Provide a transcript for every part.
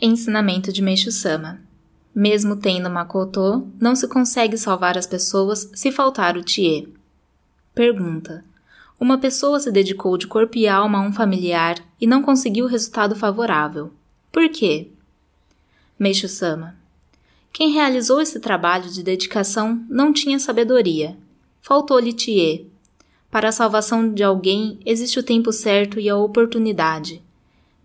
Ensinamento de Meixo Sama Mesmo tendo Makoto, não se consegue salvar as pessoas se faltar o Tie. Pergunta: Uma pessoa se dedicou de corpo e alma a um familiar e não conseguiu resultado favorável. Por quê? Meixo Sama Quem realizou esse trabalho de dedicação não tinha sabedoria. Faltou-lhe Tie. Para a salvação de alguém existe o tempo certo e a oportunidade.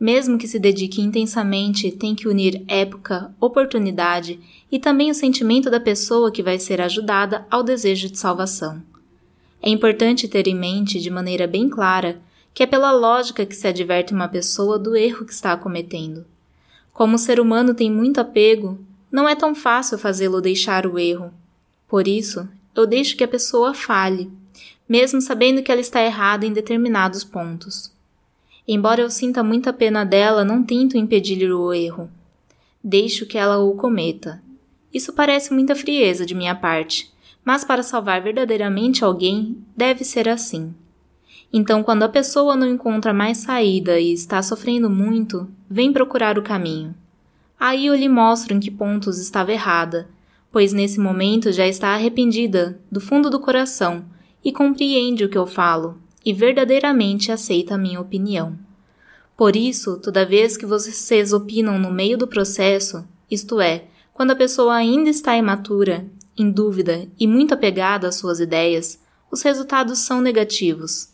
Mesmo que se dedique intensamente, tem que unir época, oportunidade e também o sentimento da pessoa que vai ser ajudada ao desejo de salvação. É importante ter em mente de maneira bem clara que é pela lógica que se adverte uma pessoa do erro que está cometendo. Como o ser humano tem muito apego, não é tão fácil fazê-lo deixar o erro. Por isso, eu deixo que a pessoa fale, mesmo sabendo que ela está errada em determinados pontos. Embora eu sinta muita pena dela, não tento impedir-lhe o erro. Deixo que ela o cometa. Isso parece muita frieza de minha parte, mas para salvar verdadeiramente alguém, deve ser assim. Então, quando a pessoa não encontra mais saída e está sofrendo muito, vem procurar o caminho. Aí eu lhe mostro em que pontos estava errada, pois nesse momento já está arrependida, do fundo do coração, e compreende o que eu falo, e verdadeiramente aceita a minha opinião. Por isso, toda vez que vocês opinam no meio do processo, isto é, quando a pessoa ainda está imatura, em dúvida e muito apegada às suas ideias, os resultados são negativos.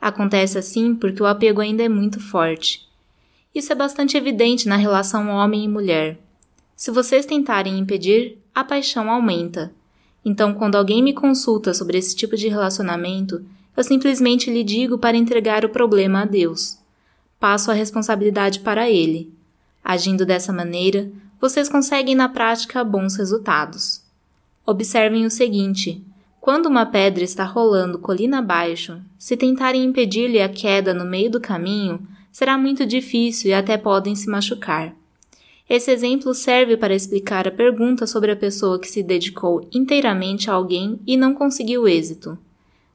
Acontece assim porque o apego ainda é muito forte. Isso é bastante evidente na relação homem e mulher. Se vocês tentarem impedir, a paixão aumenta. Então, quando alguém me consulta sobre esse tipo de relacionamento, eu simplesmente lhe digo para entregar o problema a Deus. Passo a responsabilidade para Ele. Agindo dessa maneira, vocês conseguem na prática bons resultados. Observem o seguinte: quando uma pedra está rolando colina abaixo, se tentarem impedir-lhe a queda no meio do caminho, será muito difícil e até podem se machucar. Esse exemplo serve para explicar a pergunta sobre a pessoa que se dedicou inteiramente a alguém e não conseguiu êxito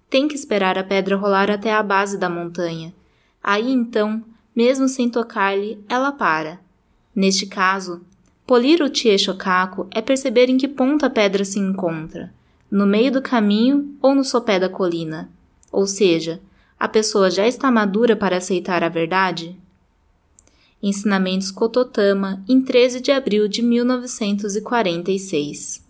tem que esperar a pedra rolar até a base da montanha. Aí então, mesmo sem tocar-lhe, ela para. Neste caso, polir o Chieshokaku é perceber em que ponto a pedra se encontra, no meio do caminho ou no sopé da colina. Ou seja, a pessoa já está madura para aceitar a verdade? Ensinamentos Kototama, em 13 de abril de 1946